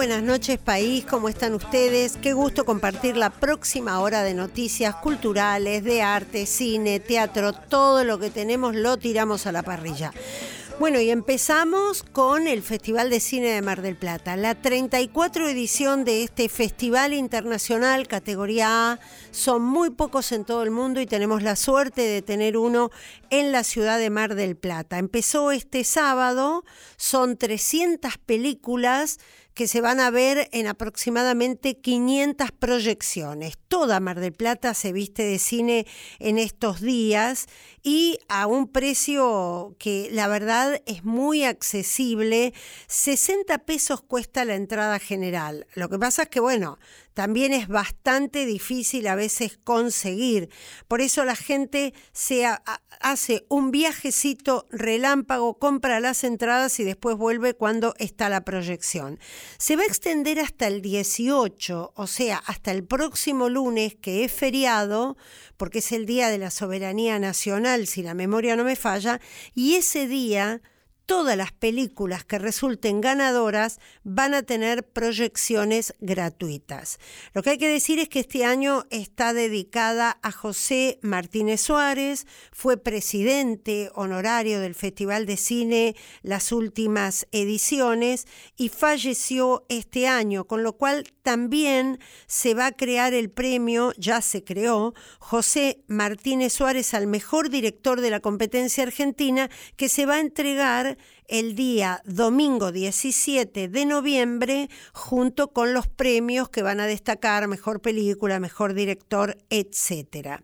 buenas noches país, ¿cómo están ustedes? Qué gusto compartir la próxima hora de noticias culturales, de arte, cine, teatro, todo lo que tenemos lo tiramos a la parrilla. Bueno, y empezamos con el Festival de Cine de Mar del Plata, la 34 edición de este Festival Internacional categoría A. Son muy pocos en todo el mundo y tenemos la suerte de tener uno en la ciudad de Mar del Plata. Empezó este sábado, son 300 películas que se van a ver en aproximadamente 500 proyecciones. Toda Mar del Plata se viste de cine en estos días y a un precio que la verdad es muy accesible. 60 pesos cuesta la entrada general. Lo que pasa es que, bueno, también es bastante difícil a veces conseguir. Por eso la gente se hace un viajecito relámpago, compra las entradas y después vuelve cuando está la proyección. Se va a extender hasta el 18, o sea, hasta el próximo lunes, que es feriado, porque es el Día de la Soberanía Nacional, si la memoria no me falla, y ese día todas las películas que resulten ganadoras van a tener proyecciones gratuitas. Lo que hay que decir es que este año está dedicada a José Martínez Suárez, fue presidente honorario del Festival de Cine las últimas ediciones y falleció este año, con lo cual también se va a crear el premio, ya se creó, José Martínez Suárez al mejor director de la competencia argentina, que se va a entregar el día domingo 17 de noviembre junto con los premios que van a destacar mejor película, mejor director, etcétera.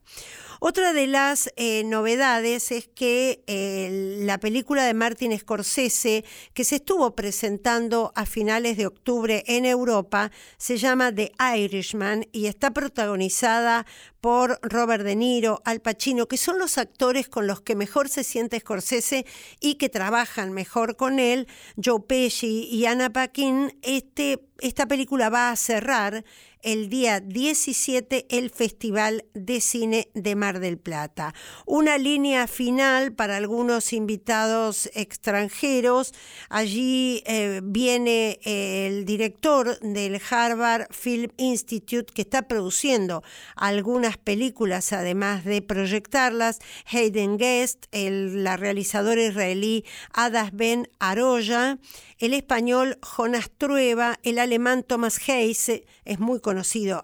Otra de las eh, novedades es que eh, la película de Martin Scorsese, que se estuvo presentando a finales de octubre en Europa, se llama The Irishman y está protagonizada por Robert De Niro, Al Pacino, que son los actores con los que mejor se siente Scorsese y que trabajan mejor con él, Joe Pesci y Anna Paquin. Este, esta película va a cerrar el día 17 el Festival de Cine de Mar del Plata. Una línea final para algunos invitados extranjeros. Allí eh, viene el director del Harvard Film Institute que está produciendo algunas películas además de proyectarlas. Hayden Guest, el, la realizadora israelí Adas Ben Aroya, el español Jonas Trueba, el alemán Thomas Hayes, es muy conocido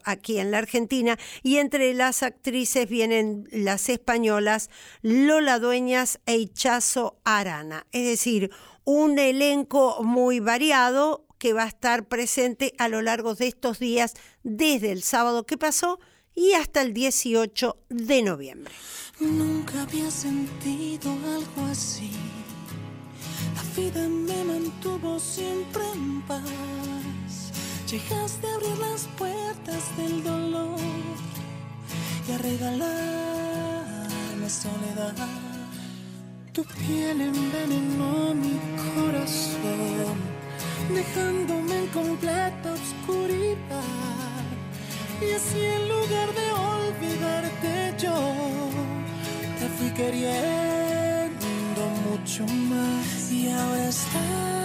aquí en la Argentina, y entre las actrices vienen las españolas Lola Dueñas e Ichazo Arana. Es decir, un elenco muy variado que va a estar presente a lo largo de estos días, desde el sábado que pasó y hasta el 18 de noviembre. Nunca había sentido algo así. La vida me mantuvo siempre en paz. Llegaste a abrir las puertas del dolor y a regalarme soledad. Tu piel envenenó mi corazón, dejándome en completa oscuridad y así en lugar de olvidarte yo, te fui queriendo mucho más. Y ahora estás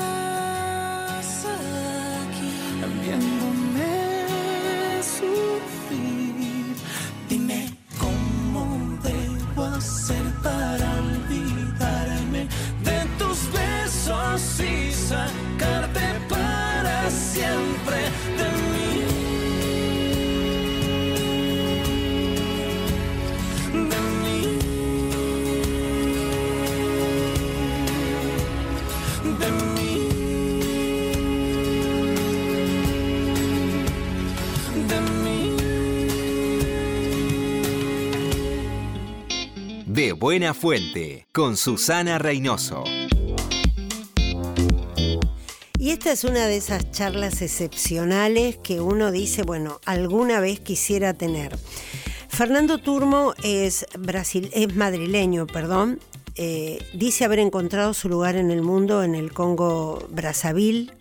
viéndome sufrir. Dime cómo debo hacer para olvidarme de tus besos y sacarte para siempre de Buena Fuente, con Susana Reynoso. Y esta es una de esas charlas excepcionales que uno dice, bueno, alguna vez quisiera tener. Fernando Turmo es, Brasil, es madrileño, perdón. Eh, dice haber encontrado su lugar en el mundo en el Congo Brazzaville.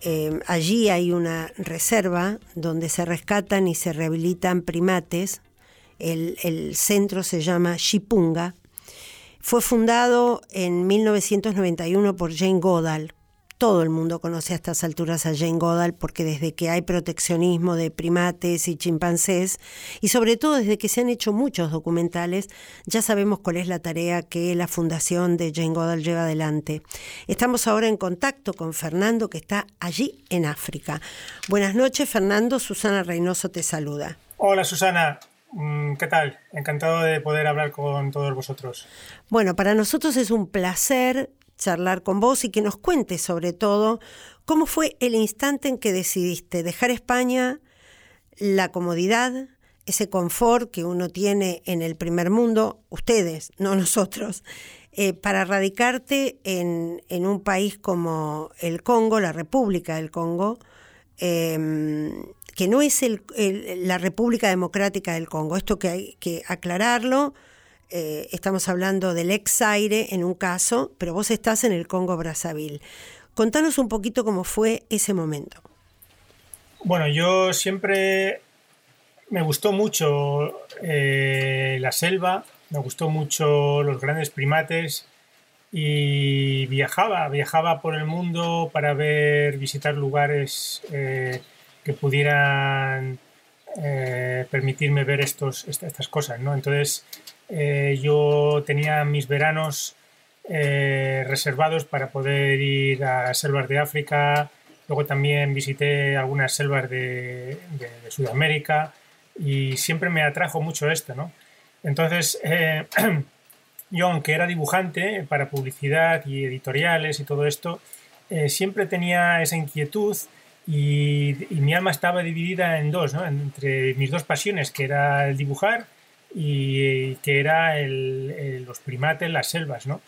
Eh, allí hay una reserva donde se rescatan y se rehabilitan primates el, centro se llama Shipunga. Fue fundado en 1991 por Jane Goodall. todo el mundo conoce a estas alturas a Jane Goodall porque desde que hay proteccionismo de primates y chimpancés y sobre todo desde que se han hecho muchos documentales, ya sabemos cuál es la tarea que la fundación de Jane Goodall lleva adelante. Estamos ahora en contacto con Fernando que está allí en África. Buenas noches Fernando, Susana Reynoso te saluda. Hola Susana, ¿qué tal? Encantado de poder hablar con todos vosotros. Bueno, para nosotros es un placer charlar con vos y que nos cuentes sobre todo cómo fue el instante en que decidiste dejar España, la comodidad, ese confort que uno tiene en el primer mundo, ustedes, no nosotros, eh, para radicarte en, un país como el Congo, la República del Congo, em, que no es la República Democrática del Congo. Esto que hay que aclararlo eh, estamos hablando del ex aire en un caso, pero vos estás en el Congo Brazzaville. Contanos un poquito cómo fue ese momento. Bueno, yo siempre me gustó mucho eh, la selva, me gustó mucho los grandes primates y viajaba, viajaba por el mundo para ver, visitar lugares eh, que pudieran permitirme ver estos, estas cosas, ¿no? Entonces, eh, yo tenía mis veranos eh, reservados para poder ir a selvas de África, luego también visité algunas selvas de, Sudamérica y siempre me atrajo mucho esto, ¿no? Entonces, eh, yo aunque era dibujante para publicidad y editoriales y todo esto, siempre tenía esa inquietud y, y, mi alma estaba dividida en dos, ¿no? entre mis dos pasiones, que era el dibujar y que era los primates, las selvas, ¿no?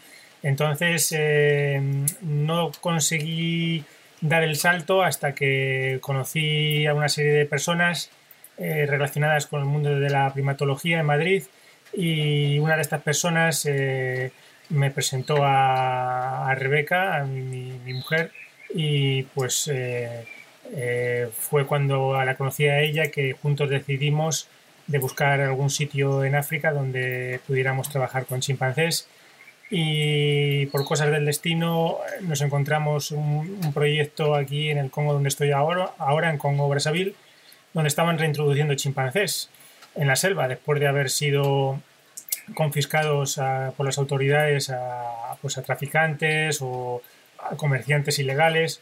Entonces eh, no conseguí dar el salto hasta que conocí a una serie de personas eh, relacionadas con el mundo de la primatología en Madrid y una de estas personas eh, me presentó a, Rebeca, a mi, mi, mujer, y pues fue cuando la conocí a ella que juntos decidimos de buscar algún sitio en África donde pudiéramos trabajar con chimpancés y por cosas del destino nos encontramos un, proyecto aquí en el Congo donde estoy ahora, ahora en Congo Brazzaville, donde estaban reintroduciendo chimpancés en la selva después de haber sido confiscados por las autoridades a, pues a traficantes o a comerciantes ilegales.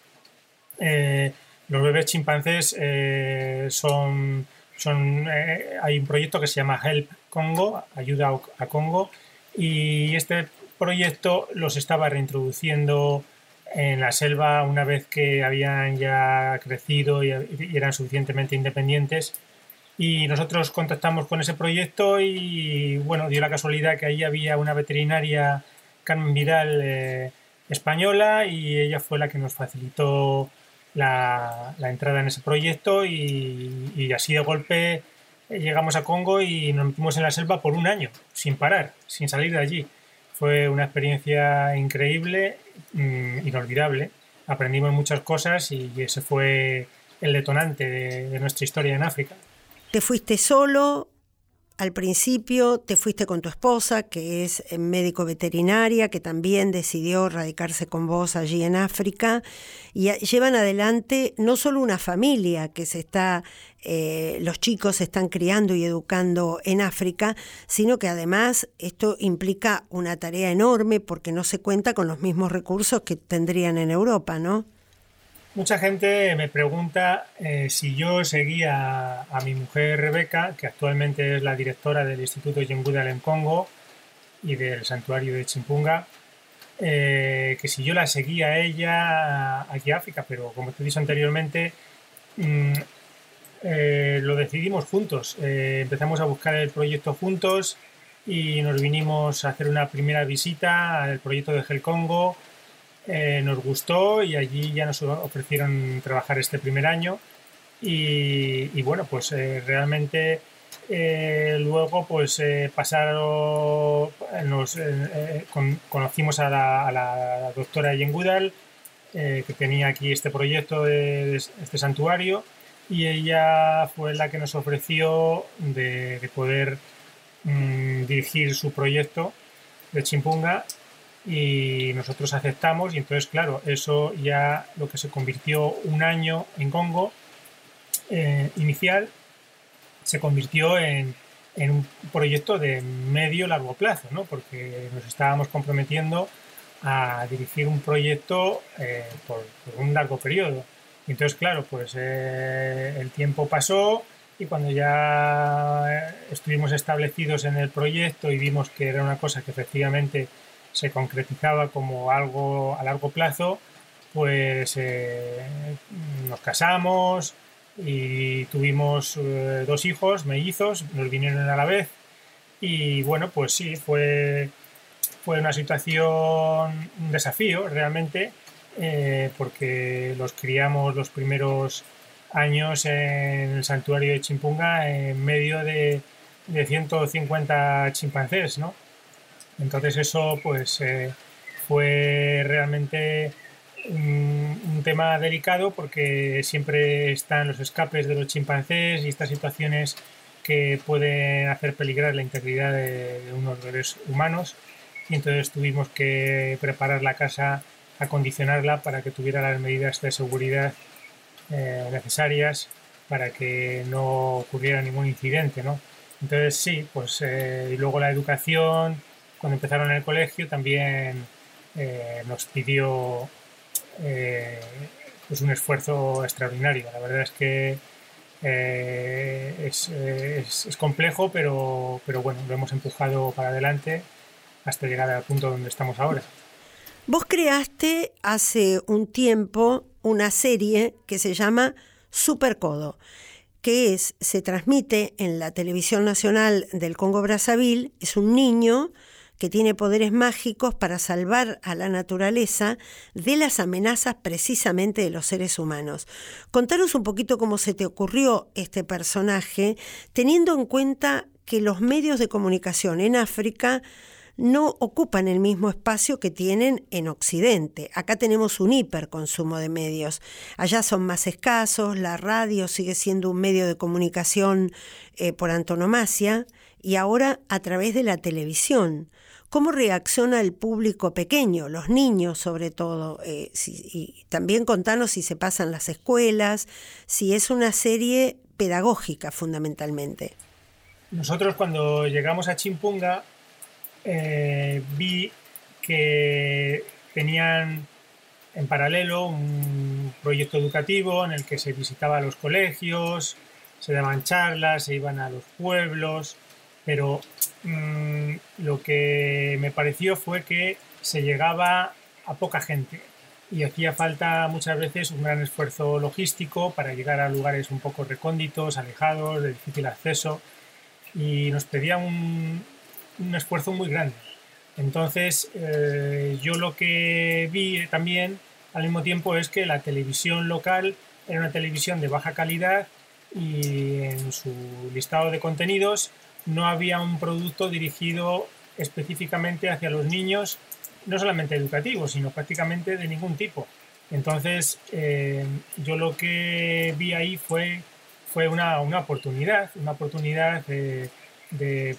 Eh, los bebés chimpancés eh, son son, eh, hay un proyecto que se llama Help Congo, Ayuda a Congo, y este proyecto los estaba reintroduciendo en la selva una vez que habían ya crecido y, eran suficientemente independientes. Y nosotros contactamos con ese proyecto y bueno, dio la casualidad que ahí había una veterinaria, Carmen Vidal, eh, española, y ella fue la que nos facilitó la, entrada en ese proyecto y, así de golpe llegamos a Congo y nos metimos en la selva por un año, sin parar, sin salir de allí. Fue una experiencia increíble, mm, inolvidable. Aprendimos muchas cosas y ese fue el detonante de nuestra historia en África. ¿Te fuiste solo? Al principio te fuiste con tu esposa, que es eh, médico veterinaria, que también decidió radicarse con vos allí en África, y llevan adelante no solo una familia que se está, eh, los chicos se están criando y educando en África, sino que además esto implica una tarea enorme porque no se cuenta con los mismos recursos que tendrían en Europa, ¿no? Mucha gente me pregunta eh, si yo seguía a mi mujer Rebeca, que actualmente es la directora del Instituto Yengudal en Congo y del santuario de Chimpunga, eh, que si yo la seguía a ella aquí a África, pero como te he dicho anteriormente, mm, eh, lo decidimos juntos. empezamos a buscar el proyecto juntos y nos vinimos a hacer una primera visita al proyecto de Gel Congo eh, nos gustó y allí ya nos ofrecieron trabajar este primer año. Y, bueno, pues eh, realmente eh, luego pues pasaron, nos, conocimos a la, doctora Yengudal que tenía aquí este proyecto de, este santuario y ella fue la que nos ofreció de, poder mm, dirigir su proyecto de Chimpunga y nosotros aceptamos y entonces claro, eso ya lo que se convirtió un año en Congo eh, inicial se convirtió en, en, un proyecto de medio largo plazo, ¿no? porque nos estábamos comprometiendo a dirigir un proyecto eh, por, un largo periodo. Entonces, claro, pues eh, el tiempo pasó y cuando ya estuvimos establecidos en el proyecto y vimos que era una cosa que efectivamente se concretizaba como algo a largo plazo, pues eh, nos casamos y tuvimos eh, dos hijos mellizos, nos vinieron a la vez y bueno, pues sí, fue, fue una situación, un desafío realmente, eh, porque los criamos los primeros años en el santuario de Chimpunga en medio de, de 150 chimpancés, ¿no? Entonces eso pues eh, fue realmente un, tema delicado porque siempre están los escapes de los chimpancés y estas situaciones que pueden hacer peligrar la integridad de, unos bebés humanos y entonces tuvimos que preparar la casa, acondicionarla para que tuviera las medidas de seguridad eh, necesarias para que no ocurriera ningún incidente, ¿no? Entonces sí, pues eh, y luego la educación, cuando empezaron el colegio también eh, nos pidió eh, pues un esfuerzo extraordinario. La verdad es que eh, es, complejo, pero, pero bueno, lo hemos empujado para adelante hasta llegar al punto donde estamos ahora. Vos creaste hace un tiempo una serie que se llama Supercodo, que es, se transmite en la televisión nacional del Congo Brazzaville, es un niño que tiene poderes mágicos para salvar a la naturaleza de las amenazas precisamente de los seres humanos. Contanos un poquito cómo se te ocurrió este personaje, teniendo en cuenta que los medios de comunicación en África no ocupan el mismo espacio que tienen en Occidente. Acá tenemos un hiperconsumo de medios. Allá son más escasos, la radio sigue siendo un medio de comunicación eh, por antonomasia y ahora a través de la televisión. ¿Cómo reacciona el público pequeño, los niños sobre todo? Eh, y también contanos si se pasan las escuelas, si es una serie pedagógica fundamentalmente. Nosotros cuando llegamos a Chimpunga eh, vi que tenían en paralelo un proyecto educativo en el que se visitaba los colegios, se daban charlas, se iban a los pueblos, pero Mm, lo que me pareció fue que se llegaba a poca gente y hacía falta muchas veces un gran esfuerzo logístico para llegar a lugares un poco recónditos, alejados, de difícil acceso y nos pedía un, esfuerzo muy grande. Entonces eh, yo lo que vi también al mismo tiempo es que la televisión local era una televisión de baja calidad y en su listado de contenidos no había un producto dirigido específicamente hacia los niños, no solamente educativos, sino prácticamente de ningún tipo. Entonces, eh, yo lo que vi ahí fue, fue una, oportunidad, una oportunidad de,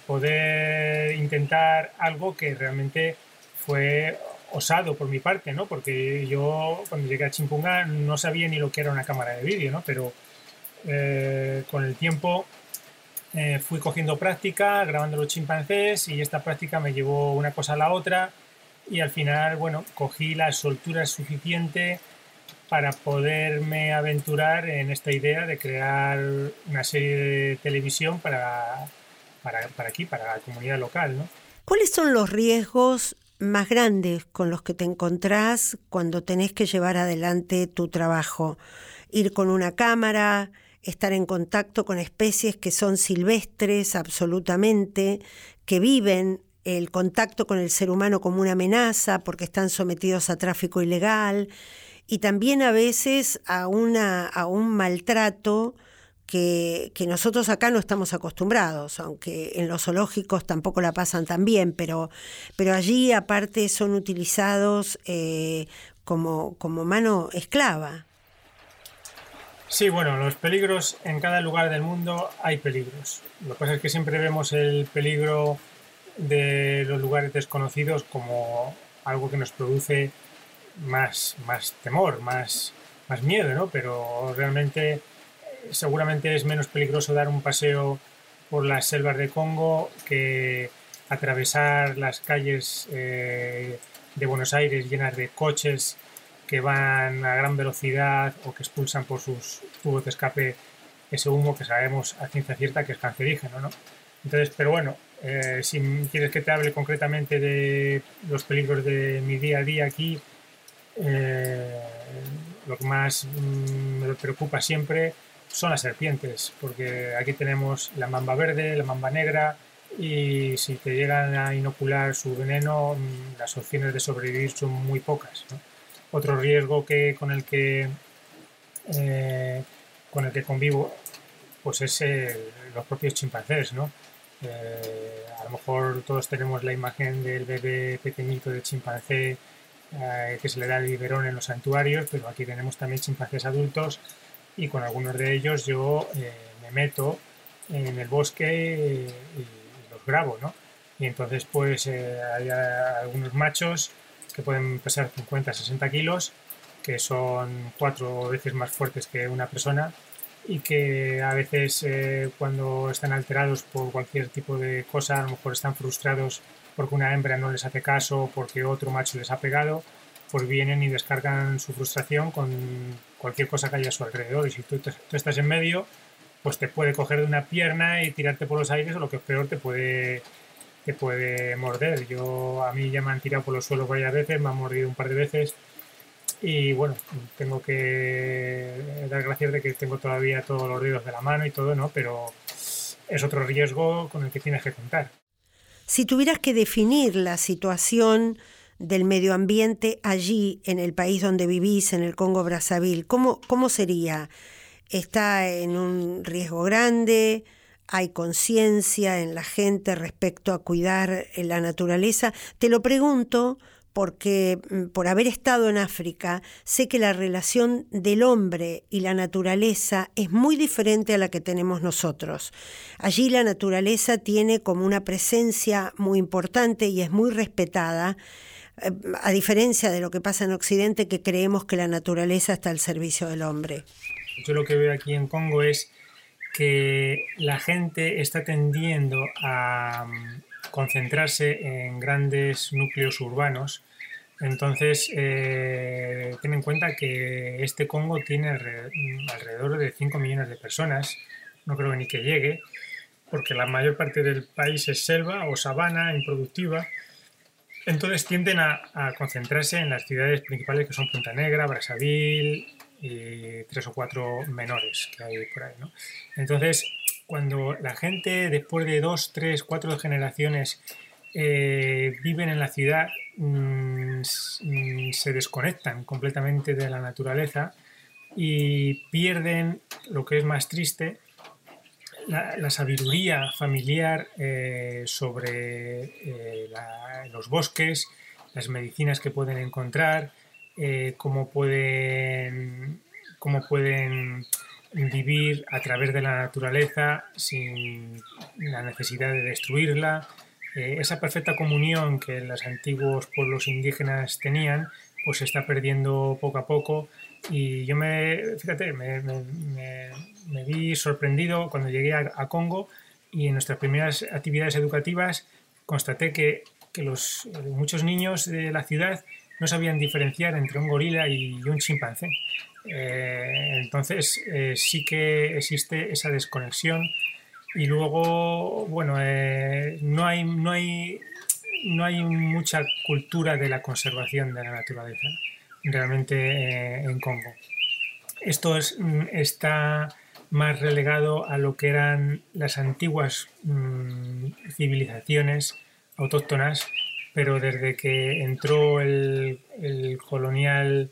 poder intentar algo que realmente fue osado por mi parte, ¿no? Porque yo cuando llegué a Chimpunga no sabía ni lo que era una cámara de vídeo, ¿no? Pero eh, con el tiempo eh, fui cogiendo práctica, grabando los chimpancés y esta práctica me llevó una cosa a la otra y al final, bueno, cogí la soltura suficiente para poderme aventurar en esta idea de crear una serie de televisión para, para, para aquí, para la comunidad local, ¿no? ¿Cuáles son los riesgos más grandes con los que te encontrás cuando tenés que llevar adelante tu trabajo? Ir con una cámara, estar en contacto con especies que son silvestres absolutamente, que viven el contacto con el ser humano como una amenaza porque están sometidos a tráfico ilegal y también a veces a, una, a un maltrato que, nosotros acá no estamos acostumbrados, aunque en los zoológicos tampoco la pasan tan bien, pero, pero allí aparte son utilizados eh, como, como mano esclava. Sí, bueno, los peligros en cada lugar del mundo hay peligros. Lo que pasa es que siempre vemos el peligro de los lugares desconocidos como algo que nos produce más, más temor, más, más miedo, ¿no? Pero realmente seguramente es menos peligroso dar un paseo por las selvas de Congo que atravesar las calles eh, de Buenos Aires llenas de coches que van a gran velocidad o que expulsan por sus tubos de escape ese humo que sabemos a ciencia cierta que es cancerígeno, ¿no? Entonces, pero bueno, eh, si quieres que te hable concretamente de los peligros de mi día a día aquí, eh, lo que más mm, me preocupa siempre son las serpientes, porque aquí tenemos la mamba verde, la mamba negra, y si te llegan a inocular su veneno, mm, las opciones de sobrevivir son muy pocas. Otro riesgo que, con, el que, eh, con el que convivo pues es los propios chimpancés. ¿no? Eh, a lo mejor todos tenemos la imagen del bebé pequeñito de chimpancé eh, que se le da el biberón en los santuarios, pero aquí tenemos también chimpancés adultos y con algunos de ellos yo me meto en el bosque y grabo, ¿no? Y entonces pues eh, hay algunos machos que pueden pesar 50, 60 kilos, que son cuatro veces más fuertes que una persona y que a veces eh, cuando están alterados por cualquier tipo de cosa, a lo mejor están frustrados porque una hembra no les hace caso, porque otro macho les ha pegado, pues vienen y descargan su frustración con cualquier cosa que haya a su alrededor. Y si tú, tú estás en medio, pues te puede coger de una pierna y tirarte por los aires o lo que es peor te puede te puede morder. Yo a mí ya me han tirado por los suelos varias veces, me han mordido un par de veces y bueno, tengo que dar gracias de que tengo todavía todos los dedos de la mano y todo, ¿no? Pero es otro riesgo con el que tienes que contar. Si tuvieras que definir la situación del medio ambiente allí, en el país donde vivís, en el Congo Brazzaville, ¿cómo, cómo sería? está en un riesgo grande, hay conciencia en la gente respecto a cuidar la naturaleza. Te lo pregunto porque mm, por haber estado en África, sé que la relación del hombre y la naturaleza es muy diferente a la que tenemos nosotros. Allí la naturaleza tiene como una presencia muy importante y es muy respetada, eh, a diferencia de lo que pasa en Occidente, que creemos que la naturaleza está al servicio del hombre. Yo lo que veo aquí en Congo es que la gente está tendiendo a mm, concentrarse en grandes núcleos urbanos. Entonces, eh, ten en cuenta que este Congo tiene mm, alrededor de 5 millones de personas, no creo ni que llegue, porque la mayor parte del país es selva o sabana improductiva. Entonces tienden a, a concentrarse en las ciudades principales que son Punta Negra, Brazzaville, y tres o cuatro menores que hay por ahí. ¿no? Entonces, cuando la gente después de dos, tres, cuatro generaciones eh, viven en la ciudad, mm, mm, se desconectan completamente de la naturaleza y pierden lo que es más triste, la, sabiduría familiar eh, sobre eh, los bosques, las medicinas que pueden encontrar, eh, cómo, pueden, cómo pueden vivir a través de la naturaleza sin la necesidad de destruirla. Eh, esa perfecta comunión que los antiguos pueblos indígenas tenían, pues se está perdiendo poco a poco. Y yo me, fíjate, me, vi sorprendido cuando llegué a, Congo y en nuestras primeras actividades educativas constaté que, que los, muchos niños de la ciudad no sabían diferenciar entre un gorila y un chimpancé. Eh, entonces eh, sí que existe esa desconexión y luego, bueno, eh, no, hay, no, hay, no hay mucha cultura de la conservación de la naturaleza realmente en Congo. Esto es, mm, está más relegado a lo que eran las antiguas mm, civilizaciones autóctonas pero desde que entró el, colonial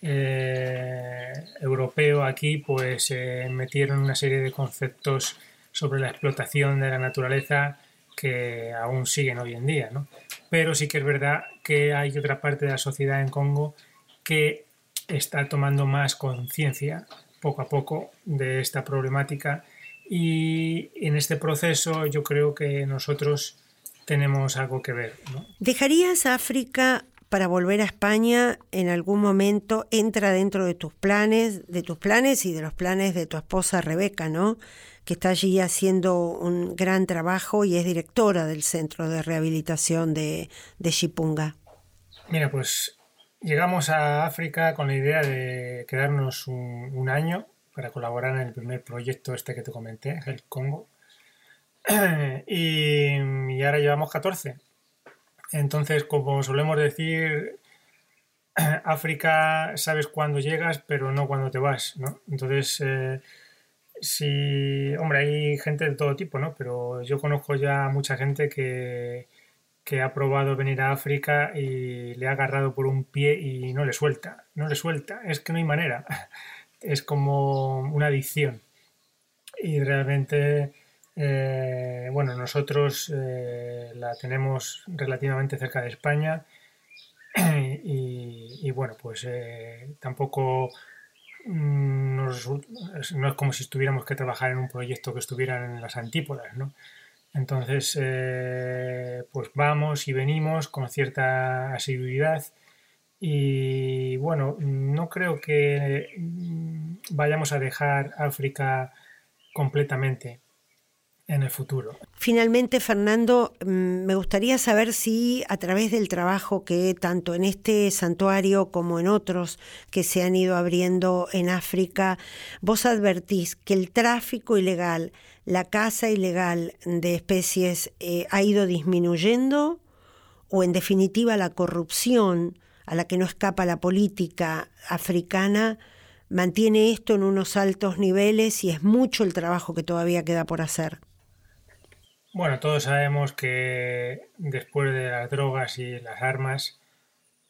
eh, europeo aquí, pues se metieron una serie de conceptos sobre la explotación de la naturaleza que aún siguen hoy en día. ¿no? Pero sí que es verdad que hay otra parte de la sociedad en Congo que está tomando más conciencia poco a poco de esta problemática y en este proceso yo creo que nosotros tenemos algo que ver. ¿Dejarías África para volver a España en algún momento entra dentro de tus planes, de tus planes y de los planes de tu esposa Rebeca, ¿no? Que está allí haciendo un gran trabajo y es directora del Centro de Rehabilitación de, de Chipunga. Mira, pues llegamos a África con la idea de quedarnos un, año para colaborar en el primer proyecto este que te comenté, el Congo. y, ahora llevamos 14. Entonces, como solemos decir, África sabes cuándo llegas, pero no cuando te vas, ¿no? Entonces, eh, sí, hombre, hay gente de todo tipo, ¿no? Pero yo conozco ya mucha gente que, que ha probado venir a África y le ha agarrado por un pie y no le suelta, no le suelta, es que no hay manera, es como una adicción. Y realmente eh, bueno, nosotros eh, la tenemos relativamente cerca de España y, bueno, pues eh, tampoco mm, no es como si estuviéramos que trabajar en un proyecto que estuviera en las antípodas, ¿no? Entonces, pues vamos y venimos con cierta asiduidad y bueno, no creo que mm, vayamos a dejar África completamente en el futuro. Finalmente, Fernando, mm, me gustaría saber si a través del trabajo que tanto en este santuario como en otros que se han ido abriendo en África, vos advertís que el tráfico ilegal, la caza ilegal de especies eh, ha ido disminuyendo o en definitiva la corrupción a la que no escapa la política africana mantiene esto en unos altos niveles y es mucho el trabajo que todavía queda por hacer. Bueno, todos sabemos que después de las drogas y las armas,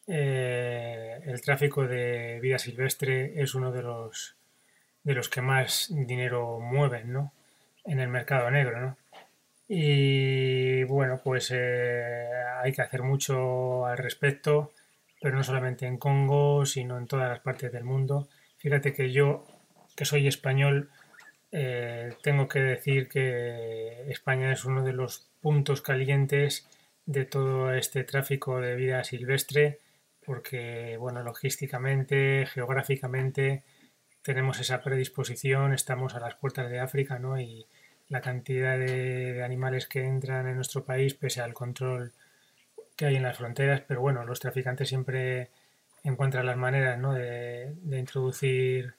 eh, el tráfico de vida silvestre es uno de los, de los que más dinero mueven ¿no? en el mercado negro. ¿no? Y bueno, pues eh, hay que hacer mucho al respecto, pero no solamente en Congo, sino en todas las partes del mundo. Fíjate que yo, que soy español, eh, tengo que decir que España es uno de los puntos calientes de todo este tráfico de vida silvestre porque bueno logísticamente geográficamente tenemos esa predisposición estamos a las puertas de África ¿no? y la cantidad de, animales que entran en nuestro país pese al control que hay en las fronteras pero bueno los traficantes siempre encuentran las maneras ¿no? de, de introducir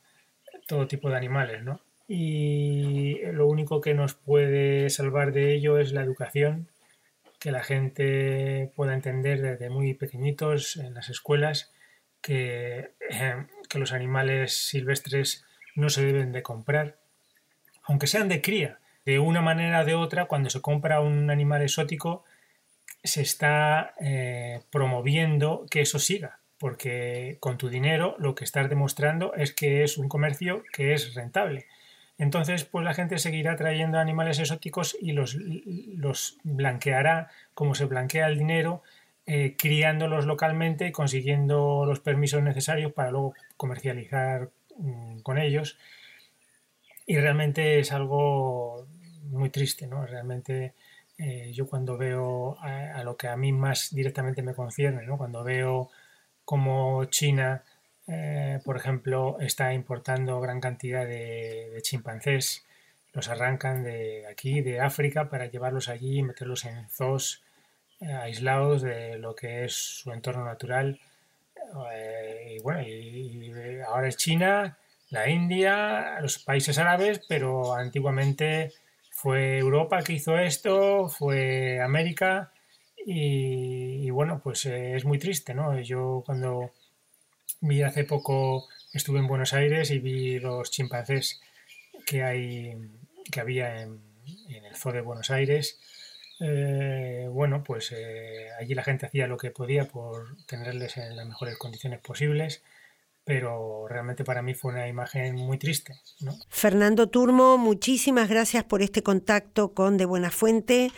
todo tipo de animales ¿no? Y lo único que nos puede salvar de ello es la educación, que la gente pueda entender desde muy pequeñitos en las escuelas que, eh, que los animales silvestres no se deben de comprar, aunque sean de cría. De una manera o de otra, cuando se compra un animal exótico, se está eh, promoviendo que eso siga, porque con tu dinero lo que estás demostrando es que es un comercio que es rentable. Entonces, pues la gente seguirá trayendo animales exóticos y los, blanqueará como se blanquea el dinero, eh, criándolos localmente y consiguiendo los permisos necesarios para luego comercializar mm, con ellos. Y realmente es algo muy triste, ¿no? Realmente eh, yo cuando veo a, a, lo que a mí más directamente me concierne, ¿no? Cuando veo cómo China eh, por ejemplo, está importando gran cantidad de, chimpancés. Los arrancan de aquí, de África, para llevarlos allí y meterlos en zoos eh, aislados de lo que es su entorno natural. Eh, y bueno, ahora es China, la India, los países árabes, pero antiguamente fue Europa que hizo esto, fue América. Y, y bueno, pues es muy triste, ¿no? Yo cuando Vi hace poco, estuve en Buenos Aires y vi los chimpancés que hay, que había en, el zoo de Buenos Aires. Eh, bueno, pues eh, allí la gente hacía lo que podía por tenerles en las mejores condiciones posibles, pero realmente para mí fue una imagen muy triste. Fernando Turmo, muchísimas gracias por este contacto con De Buena Fuente.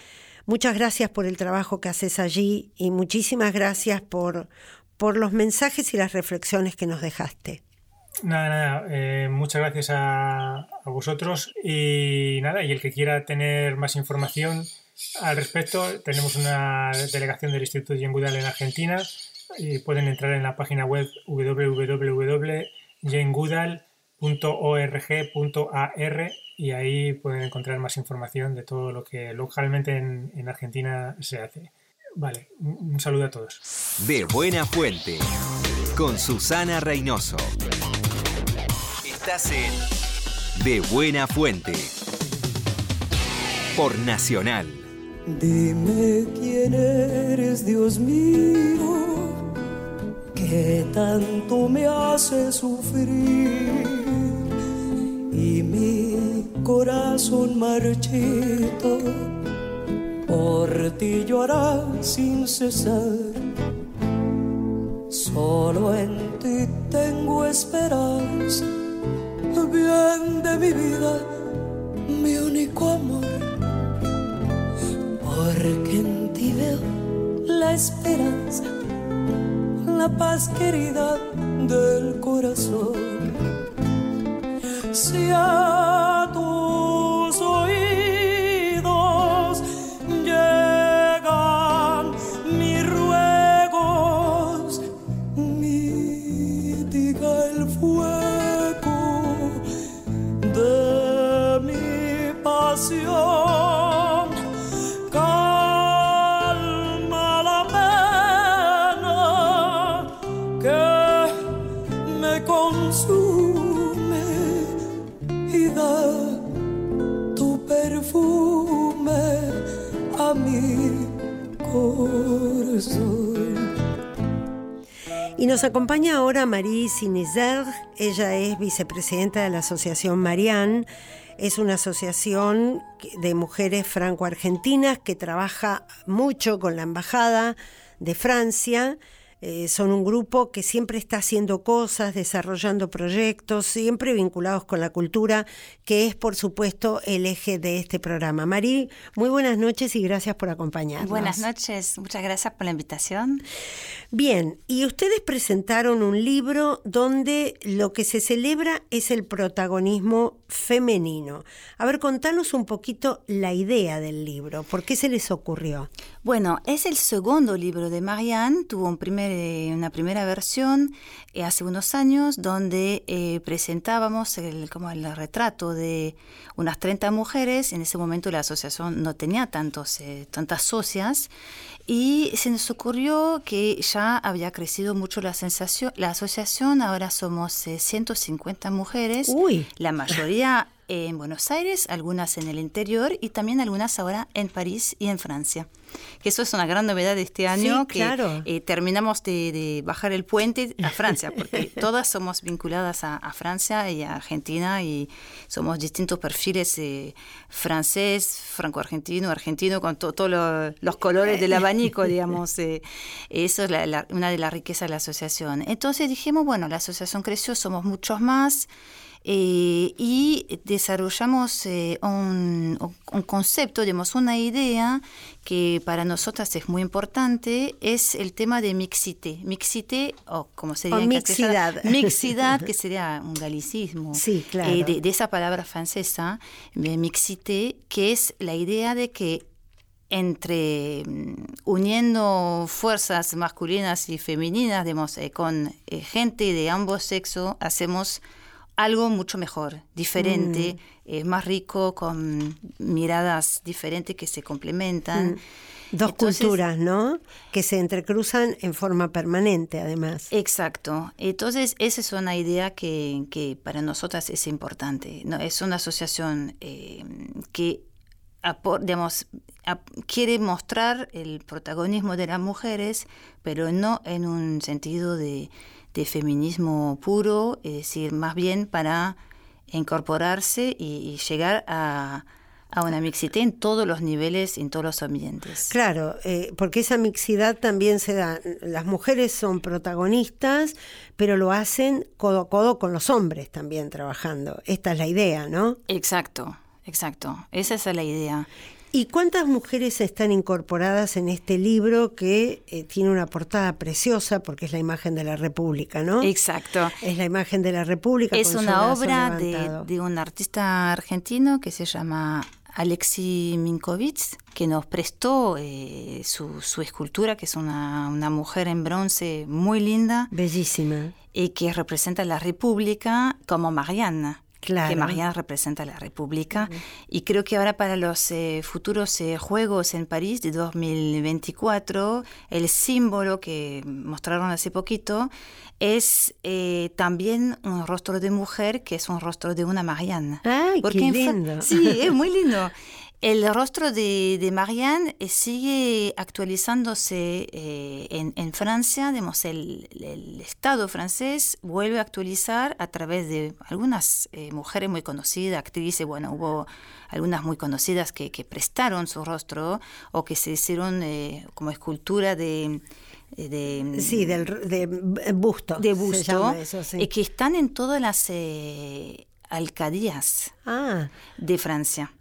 Muchas gracias por el trabajo que haces allí y muchísimas gracias por, por los mensajes y las reflexiones que nos dejaste. Nada, nada, eh, muchas gracias a, vosotros y nada, y el que quiera tener más información al respecto, tenemos una delegación del Instituto Yengudal en Argentina y pueden entrar en la página web www.jengoodal.org.ar y ahí pueden encontrar más información de todo lo que localmente en, en Argentina se hace. Vale, un saludo a todos. De Buena Fuente, con Susana Reynoso. Estás en De Buena Fuente, por Nacional. Dime quién eres, Dios mío, que tanto me hace sufrir y mi corazón marchito por ti llorar sin cesar. Solo en ti tengo esperanza, bien de mi vida, mi único amor porque en ti veo la esperanza, la paz querida del corazón. Si nos acompaña ahora Marie Sinizer. Ella es vicepresidenta de la Asociación Marianne. Es una asociación de mujeres franco-argentinas que trabaja mucho con la Embajada de Francia. Eh, son un grupo que siempre está haciendo cosas, desarrollando proyectos, siempre vinculados con la cultura, que es, por supuesto, el eje de este programa. Marí, muy buenas noches y gracias por acompañarnos. Buenas noches, muchas gracias por la invitación. Bien, y ustedes presentaron un libro donde lo que se celebra es el protagonismo femenino. A ver, contanos un poquito la idea del libro, ¿por qué se les ocurrió? Bueno, es el segundo libro de Marianne, tuvo un primer, eh, una primera versión eh, hace unos años donde eh, presentábamos el, como el retrato de unas 30 mujeres, en ese momento la asociación no tenía tantos, eh, tantas socias. Y se nos ocurrió que ya había crecido mucho la, sensación, la asociación, ahora somos eh, 150 mujeres, Uy. la mayoría en Buenos Aires, algunas en el interior y también algunas ahora en París y en Francia. Que eso es una gran novedad de este año, Sí, que claro. eh, terminamos de, de bajar el puente a Francia, porque todas somos vinculadas a, a Francia y a Argentina y somos distintos perfiles eh, francés, franco-argentino, argentino, con to- todos lo- los colores del abanico, digamos. eh, eso es la- la- una de las riquezas de la asociación. Entonces dijimos, bueno, la asociación creció, somos muchos más. Eh, y desarrollamos eh, un, un concepto, digamos, una idea que para nosotras es muy importante, es el tema de mixité. Mixité, o como sería O en mixidad. Mixidad, que sería un galicismo. Sí, claro. eh, de, de esa palabra francesa, mixité, que es la idea de que entre mm, uniendo fuerzas masculinas y femeninas, digamos, eh, con gente de ambos sexos, hacemos algo mucho mejor, diferente, Mm. eh, más rico, con miradas diferentes que se complementan. Dos Entonces- culturas, ¿no? Que se entrecruzan en forma permanente, además. Exacto. Entonces, esa es una idea que, que para nosotras es importante. ¿no? Es una asociación eh, que digamos, quiere mostrar el protagonismo de las mujeres, pero no en un sentido de, de feminismo puro, es decir, más bien para incorporarse y, y llegar a, a una mixité en todos los niveles, en todos los ambientes. Claro, eh, porque esa mixidad también se da. Las mujeres son protagonistas, pero lo hacen codo a codo con los hombres también trabajando. Esta es la idea, ¿no? Exacto, exacto. Esa es la idea. ¿Y cuántas mujeres están incorporadas en este libro que eh, tiene una portada preciosa porque es la imagen de la República, ¿no? Exacto. Es la imagen de la República. Es con una obra de, un artista argentino que se llama Alexi Minkovitz, que nos prestó eh, su, su, escultura, que es una, una, mujer en bronce muy linda. Bellísima. Y que representa la República como Mariana. Claro. que Mariana representa la República. Y creo que ahora para los eh, futuros eh, Juegos en París de 2024, el símbolo que mostraron hace poquito es eh, también un rostro de mujer que es un rostro de una Marianne. ¡Ay, Porque qué lindo! Sí, es muy lindo. El rostro de, de Marianne eh, sigue actualizándose eh, en, en Francia, digamos, el, el Estado francés vuelve a actualizar a través de algunas eh, mujeres muy conocidas, actrices, bueno, hubo algunas muy conocidas que, que prestaron su rostro o que se hicieron eh, como escultura de... de Sí, del de busto. de busto eso, sí. y que están en todas las eh, alcaldías Ah, de Francia.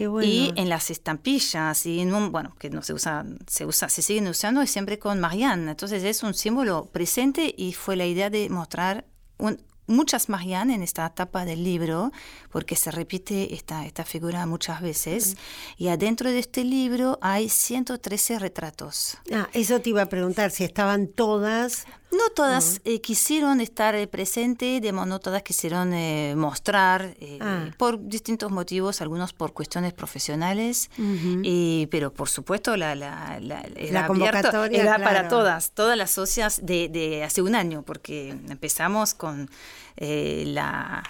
Qué bueno. Y en las estampillas, y en un- bueno, que no se usa, se usa, se siguen usando y siempre con Marianne. Entonces es un símbolo presente y fue la idea de mostrar un- muchas Marianne en esta etapa del libro, porque se repite esta, esta figura muchas veces. Y adentro de este libro hay 113 retratos. Ah, eso te iba a preguntar, si estaban todas. No todas eh, quisieron estar eh, presentes, digamos, no todas quisieron eh, mostrar, eh, Ah. por distintos motivos, algunos por cuestiones profesionales, y- pero por supuesto la, la, la, era abierto- convocatoria, era claro. para todas, todas las socias de, de hace un año, porque empezamos con eh, la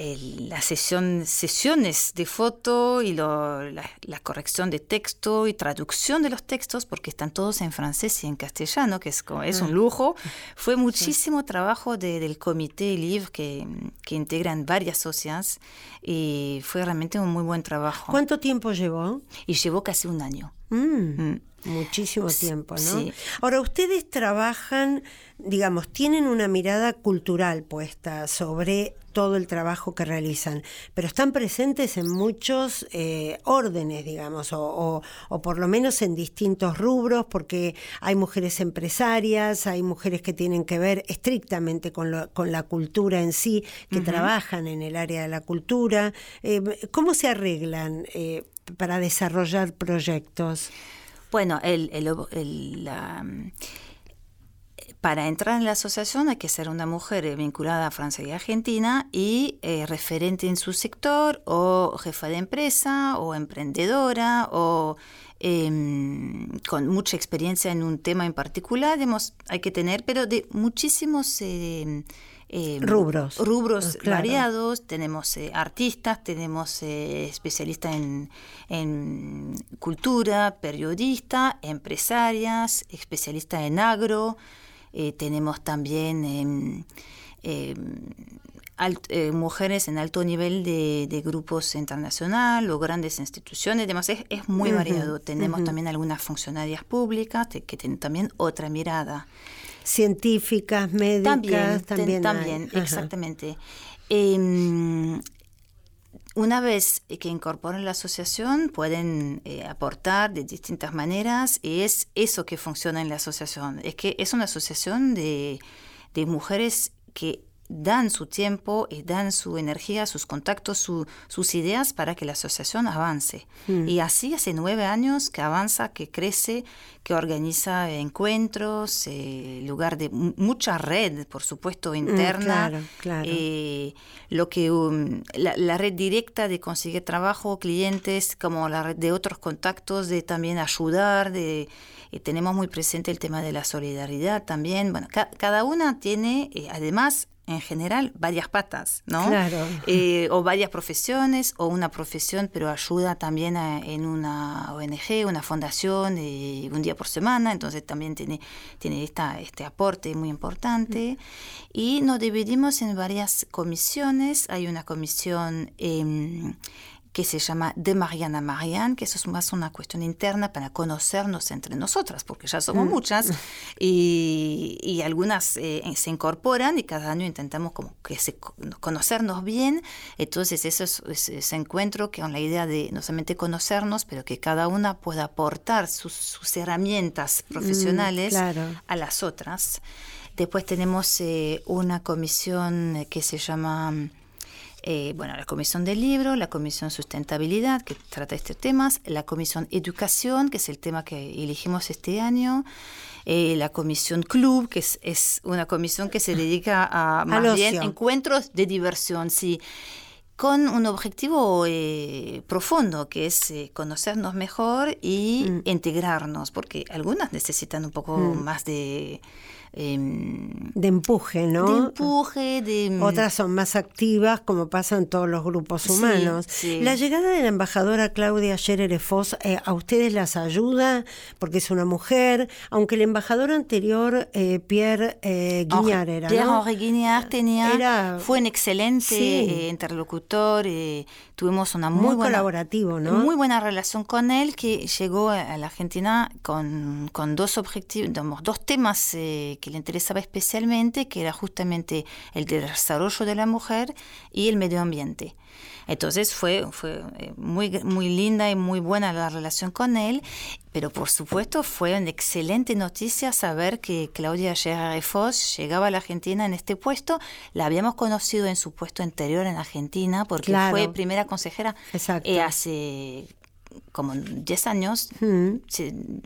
el- la sesión, sesiones de foto y lo- la, la corrección de texto y traducción de los textos, porque están todos en francés y en castellano, que es, es un lujo. Fue muchísimo trabajo de- del comité LIV que, que integran varias socias y fue realmente un muy buen trabajo. ¿Cuánto tiempo llevó? Y llevó casi un año. Mm, Mm. Muchísimo tiempo, ¿no? sí. Ahora, ustedes trabajan, digamos, tienen una mirada cultural puesta sobre todo el trabajo que realizan, pero están presentes en muchos eh, órdenes, digamos, o, o- o por lo menos en distintos rubros, porque hay mujeres empresarias, hay mujeres que tienen que ver estrictamente con, lo- con la cultura en sí, que trabajan en el área de la cultura. Eh, ¿Cómo se arreglan eh, para desarrollar proyectos? Bueno, el, el el, la, para entrar en la asociación hay que ser una mujer eh, vinculada a Francia y Argentina y eh, referente en su sector o jefa de empresa o emprendedora o em, con mucha experiencia en un tema en particular. Hay que tener, pero de muchísimos... em, em, Rubros. Rubros Claro. variados tenemos eh, artistas, tenemos eh, especialistas en, en cultura, periodistas, empresarias, especialistas en agro, eh, tenemos también em, em, alt- eh, mujeres en alto nivel de, de grupos internacionales o grandes instituciones, además es, es muy variado. Tenemos también algunas funcionarias públicas que tienen también otra mirada. científicas, médicas, También, también. ten- exactamente. Em, una vez que incorporan la asociación, pueden eh, aportar de distintas maneras y es eso que funciona en la asociación. Es que es una asociación de, de mujeres que dan su tiempo y dan su energía, sus contactos, su- sus ideas para que la asociación avance. Y así hace nueve años que avanza, que crece, que organiza encuentros, eh, lugar de mu- mucha red, por supuesto, interna. claro, claro. Eh, lo que um, la, la red directa de conseguir trabajo, clientes, como la red de otros contactos, de también ayudar, de eh, tenemos muy presente el tema de la solidaridad también. Bueno, ca- cada una tiene, eh, además, en general, varias patas, ¿no? Claro. Eh, o varias profesiones, o una profesión, pero ayuda también a- en una ONG, una fundación, eh, un día por semana, entonces también tiene, tiene esta, este aporte muy importante. Y nos dividimos en varias comisiones. Hay una comisión em, que se llama De Mariana a Marianne, que eso es más una cuestión interna para conocernos entre nosotras, porque ya somos muchas, y, y algunas eh, se incorporan y cada año intentamos como que se, conocernos bien. Entonces eso es, es- ese encuentro que con la idea de no solamente conocernos, pero que cada una pueda aportar sus, sus herramientas profesionales claro. a las otras. Después tenemos eh, una comisión que se llama Eh, bueno, la Comisión del Libro, la Comisión Sustentabilidad, que trata estos temas, la Comisión Educación, que es el tema que elegimos este año, eh, la Comisión Club, que es, es, una comisión que se dedica a más bien encuentros de diversión, sí con un objetivo eh, profundo, que es eh, conocernos mejor y mm. integrarnos, porque algunas necesitan un poco mm. más de Em, de empuje, ¿no? De empuje, de... Mm, Otras son más activas, como pasa en todos los grupos humanos. La llegada de la embajadora Claudia Scherer Foss eh, a ustedes las ayuda porque es una mujer, aunque el embajador anterior, eh, Pierre eh, Guignard, era, Pierre Guignard tenía, fue un excelente interlocutor, tuvimos una muy, buena, colaborativo, ¿no? Muy buena relación con él, que llegó a la Argentina con, con dos objetivos, dos temas que le interesaba especialmente, que era justamente el desarrollo de la mujer y el medio ambiente. Entonces fue, fue eh, muy, muy linda y muy buena la relación con él, pero por supuesto fue una excelente noticia saber que Claudia Gerard Foss llegaba a la Argentina en este puesto. La habíamos conocido en su puesto anterior en Argentina porque fue primera consejera eh, hace como 10 años,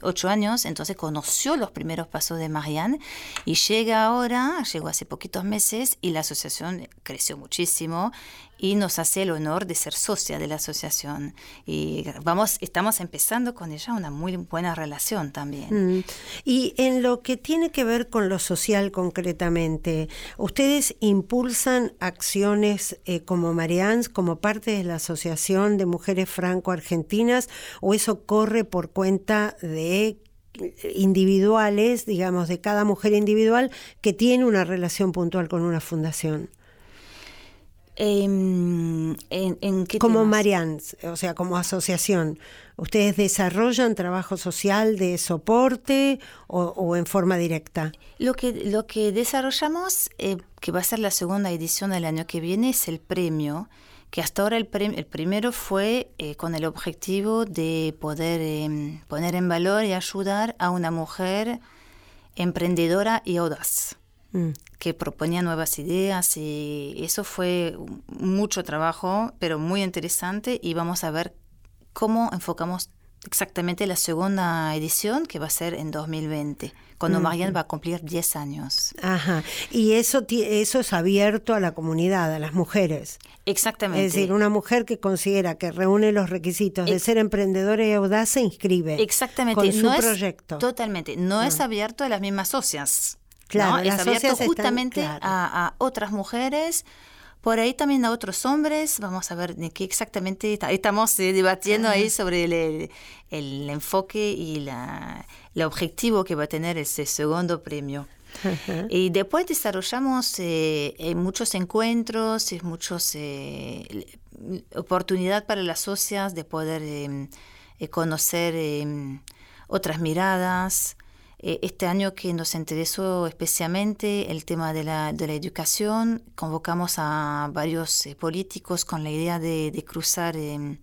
8 años, entonces conoció los primeros pasos de Marianne y llega ahora, llegó hace poquitos meses y la asociación creció muchísimo y nos hace el honor de ser socia de la asociación. Y vamos, estamos empezando con ella una muy buena relación también. Mm. Y en lo que tiene que ver con lo social concretamente, ¿ustedes impulsan acciones eh, como Marians, como parte de la Asociación de Mujeres Franco-Argentinas, o eso corre por cuenta de eh, individuales, digamos, de cada mujer individual que tiene una relación puntual con una fundación? ¿En, como Marians, o sea, como asociación, ¿ustedes desarrollan trabajo social de soporte o, en forma directa? Lo que, lo que desarrollamos, eh, que va a ser la segunda edición del año que viene, es el premio, que hasta ahora el, el primero fue eh, con el objetivo de poder em, poner en valor y ayudar a una mujer emprendedora y audaz. Mm. Que proponía nuevas ideas y eso fue mucho trabajo, pero muy interesante y vamos a ver cómo enfocamos exactamente la segunda edición que va a ser en 2020, cuando Marianne va a cumplir 10 años. Ajá, y eso, eso es abierto a la comunidad, a las mujeres. Exactamente. Es decir, una mujer que considera que reúne los requisitos de ser emprendedora y audaz se inscribe. Exactamente. Con su proyecto. totalmente. No es ah. abierto a las mismas socias. Claro, es abierto justamente a, otras mujeres, por ahí también a otros hombres. Vamos a ver de qué exactamente estamos eh, debatiendo ahí sobre el, enfoque y la, el objetivo que va a tener ese segundo premio. Y después desarrollamos eh, muchos encuentros, muchas eh, oportunidades para las socias de poder em, conocer em, otras miradas, eh, este año que nos interesó especialmente el tema de la, de la educación, convocamos a varios eh, políticos con la idea de, cruzar, em,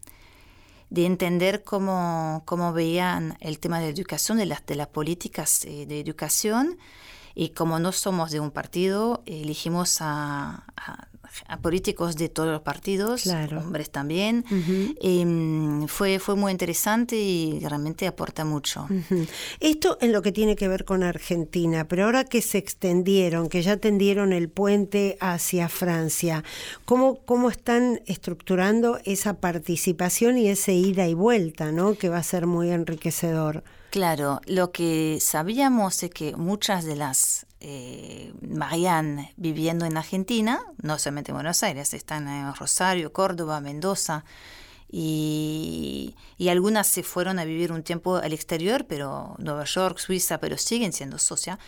de entender cómo, cómo, veían el tema de la educación, de las, de las políticas eh, de educación. Y como no somos de un partido, elegimos a políticos de todos los partidos, hombres también. Em, fue, fue muy interesante y realmente aporta mucho. Esto en lo que tiene que ver con Argentina, pero ahora que se extendieron, que ya tendieron el puente hacia Francia, ¿cómo, cómo están estructurando esa participación y ese ida y vuelta, ¿no? que va a ser muy enriquecedor? Claro, lo que sabíamos es que muchas de las eh, Marianne viviendo en Argentina, no solamente en Buenos Aires, están en Rosario, Córdoba, Mendoza, y, algunas se fueron a vivir un tiempo al exterior, pero Nueva York, Suiza, pero siguen siendo socias.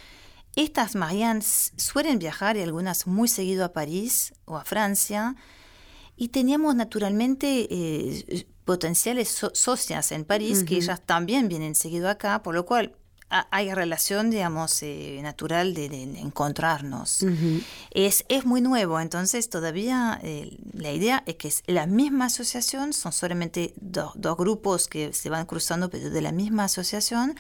Estas Marianne suelen viajar y algunas muy seguido a París o a Francia, y teníamos naturalmente eh, potenciales socias en París, que ellas también vienen seguido acá, por lo cual hay relación, digamos, eh, natural de, encontrarnos. es, es muy nuevo, entonces todavía eh, la idea es que es la misma asociación, son solamente dos grupos que se van cruzando, pero de la misma asociación,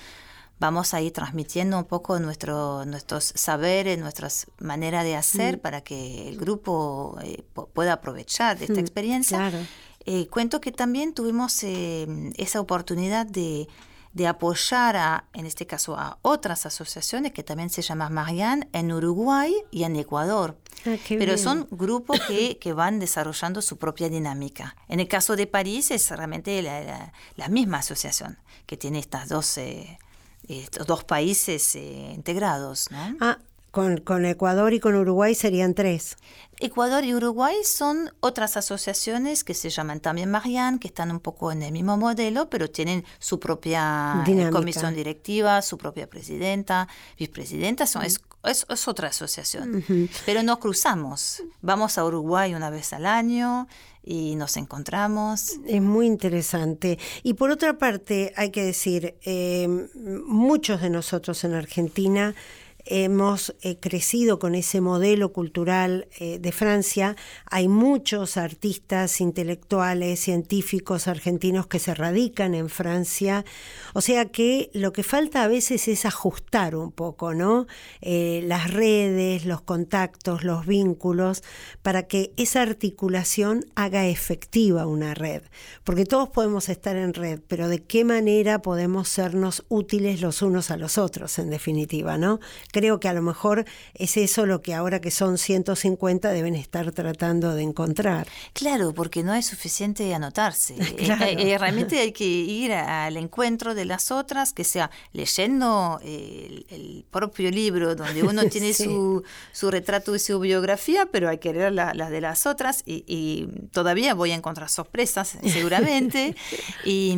vamos a ir transmitiendo un poco nuestro, nuestros saberes, nuestras maneras de hacer para que el grupo eh, pueda aprovechar de esta experiencia. Eh, cuento que también tuvimos eh, esa oportunidad de, de apoyar a, en este caso, a otras asociaciones que también se llaman Marianne en Uruguay y en Ecuador. Ah, Pero son grupos que, que, van desarrollando su propia dinámica. En el caso de París es realmente la, la, misma asociación que tiene estas dos, eh, estos dos países eh, integrados. ¿no? Ah, con, con, Ecuador y con Uruguay serían tres. Ecuador y Uruguay son otras asociaciones que se llaman también Marianne, que están un poco en el mismo modelo, pero tienen su propia eh, comisión directiva, su propia presidenta, vicepresidenta, son, es, es, otra asociación. Pero no cruzamos. Vamos a Uruguay una vez al año y nos encontramos. Es muy interesante. Y por otra parte, hay que decir, eh, muchos de nosotros en Argentina hemos eh, crecido con ese modelo cultural eh, de Francia. Hay muchos artistas, intelectuales, científicos argentinos que se radican en Francia. O sea que lo que falta a veces es ajustar un poco, ¿no? Eh, las redes, los contactos, los vínculos, para que esa articulación haga efectiva una red. Porque todos podemos estar en red, pero de qué manera podemos sernos útiles los unos a los otros, en definitiva, ¿no? Creo que a lo mejor es eso lo que ahora que son 150 deben estar tratando de encontrar. Claro, porque no es suficiente anotarse. Eh, eh, realmente hay que ir al encuentro de las otras, que sea leyendo el, propio libro donde uno tiene su, su, retrato y su biografía, pero hay que leer las la de las otras y, todavía voy a encontrar sorpresas seguramente. y,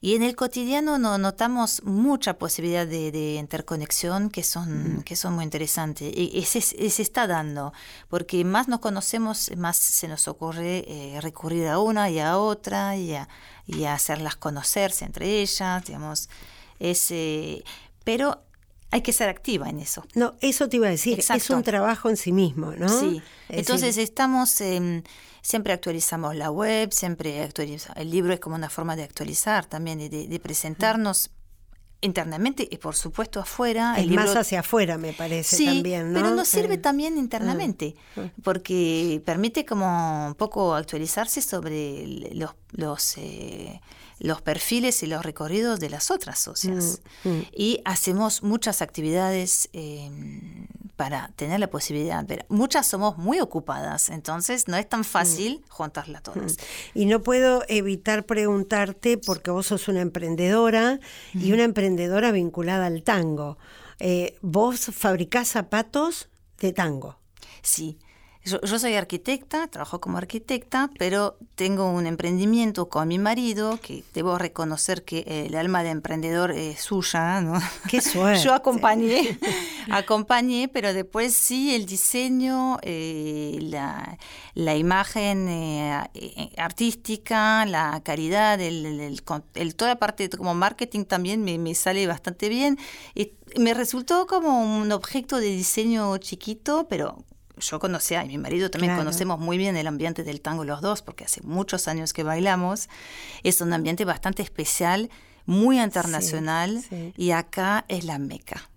y, en el cotidiano no, notamos mucha posibilidad de, de interconexión que son que son muy interesantes. Y, se, está dando, porque más nos conocemos, más se nos ocurre eh, recurrir a una y a otra y a, y hacerlas conocerse entre ellas, digamos. Es, eh, pero hay que ser activa en eso. No, eso te iba a decir, es un trabajo en sí mismo, ¿no? Sí, entonces estamos, siempre actualizamos la web, siempre actualizamos, el libro es como una forma de actualizar también, de, de presentarnos internamente y por supuesto afuera. Es más hacia afuera, me parece sí, también. Pero nos sirve también internamente, ah, ah. porque permite como un poco actualizarse sobre los, los eh, los perfiles y los recorridos de las otras socias. Mm, mm. Y hacemos muchas actividades em, para tener la posibilidad, pero muchas somos muy ocupadas, entonces no es tan fácil mm. juntarlas todas. Y no puedo evitar preguntarte, porque vos sos una emprendedora y una emprendedora vinculada al tango. Eh, ¿Vos fabricás zapatos de tango? Sí. Yo, soy arquitecta, trabajo como arquitecta, pero tengo un emprendimiento con mi marido, que debo reconocer que el alma de emprendedor es suya, ¿no? Qué suerte. Yo acompañé, acompañé, pero después sí el diseño, eh, la, la, imagen eh, eh, artística, la caridad, el, el, toda la parte como marketing también me, me sale bastante bien. Y me resultó como un objeto de diseño chiquito, pero yo conocía, y mi marido también conocemos muy bien el ambiente del tango los dos, porque hace muchos años que bailamos. Es un ambiente bastante especial, muy internacional, y acá es la meca.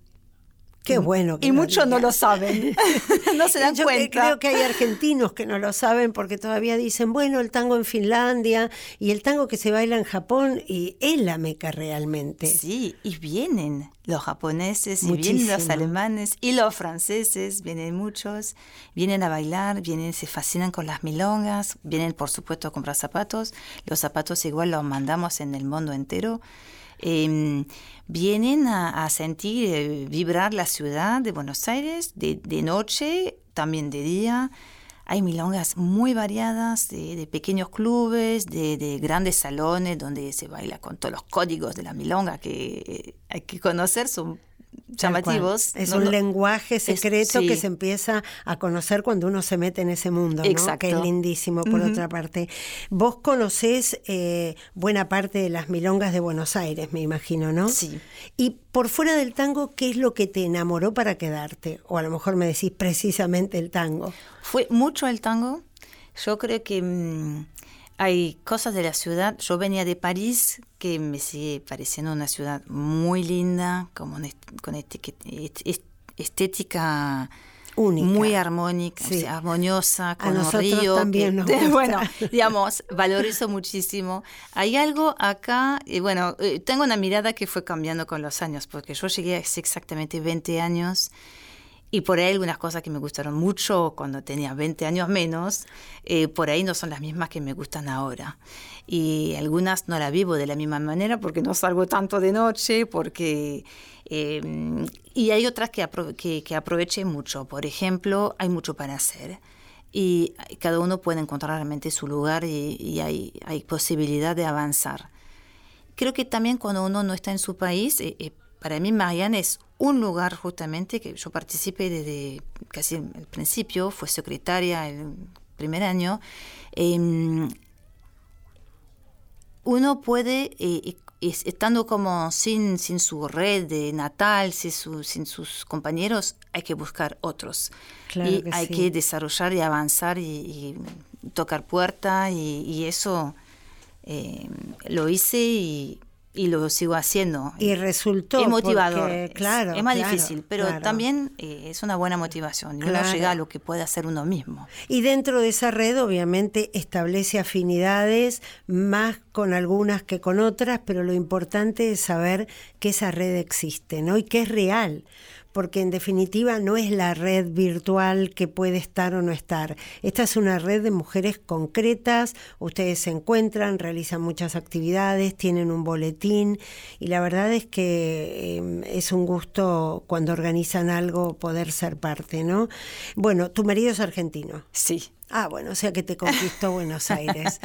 Qué bueno. y muchos no lo saben, no se dan Yo cuenta. Creo que hay argentinos que no lo saben porque todavía dicen, bueno, el tango en Finlandia y el tango que se baila en Japón y es la meca realmente. Sí, y vienen los japoneses y vienen los alemanes y los franceses, vienen muchos, vienen a bailar, vienen, se fascinan con las milongas, vienen por supuesto a comprar zapatos, los zapatos igual los mandamos en el mundo entero. Em, vienen a, sentir, eh, vibrar la ciudad de Buenos Aires de, noche, también de día. Hay milongas muy variadas, de, pequeños clubes, de, grandes salones donde se baila con todos los códigos de la milonga que hay que conocer, llamativos. Es un lenguaje secreto que se empieza a conocer cuando uno se mete en ese mundo, ¿no? que es lindísimo por otra parte. Vos conocés eh, buena parte de las milongas de Buenos Aires, me imagino, ¿no? Sí. Y por fuera del tango, ¿qué es lo que te enamoró para quedarte? O a lo mejor me decís precisamente el tango. Fue mucho el tango. Yo creo que... Mm, hay cosas de la ciudad. Yo venía de París, que me sigue pareciendo una ciudad muy linda, como con estética muy armónica, armoniosa, con un río. También bueno, digamos, valorizo muchísimo. Hay algo acá, y bueno, eh, tengo una mirada que fue cambiando con los años, porque yo llegué hace exactamente 20 años y por ahí algunas cosas que me gustaron mucho cuando tenía 20 años menos, eh, por ahí no son las mismas que me gustan ahora. Y algunas no las vivo de la misma manera porque no salgo tanto de noche, porque... Em, y hay otras que, que, aproveché mucho. Por ejemplo, hay mucho para hacer y cada uno puede encontrar realmente su lugar y, hay, hay, posibilidad de avanzar. Creo que también cuando uno no está en su país, eh, eh, para mí Marianne es un lugar justamente que yo participé desde casi el principio, fue secretaria el primer año. Em, uno puede, eh, estando como sin, sin su red de natal, sin, sin sus compañeros, hay que buscar otros. y hay que desarrollar y avanzar y, tocar puerta y, eso eh, lo hice y y lo sigo haciendo. Y resultó. Es motivador. claro. Es, más difícil, pero también eh, es una buena motivación. Y uno llega a lo que puede hacer uno mismo. Y dentro de esa red, obviamente, establece afinidades más con algunas que con otras, pero lo importante es saber que esa red existe, ¿no? Y que es real porque en definitiva no es la red virtual que puede estar o no estar. Esta es una red de mujeres concretas, ustedes se encuentran, realizan muchas actividades, tienen un boletín y la verdad es que em, es un gusto cuando organizan algo poder ser parte, ¿no? Bueno, tu marido es argentino. Sí. Ah, bueno, o sea que te conquistó Buenos Aires.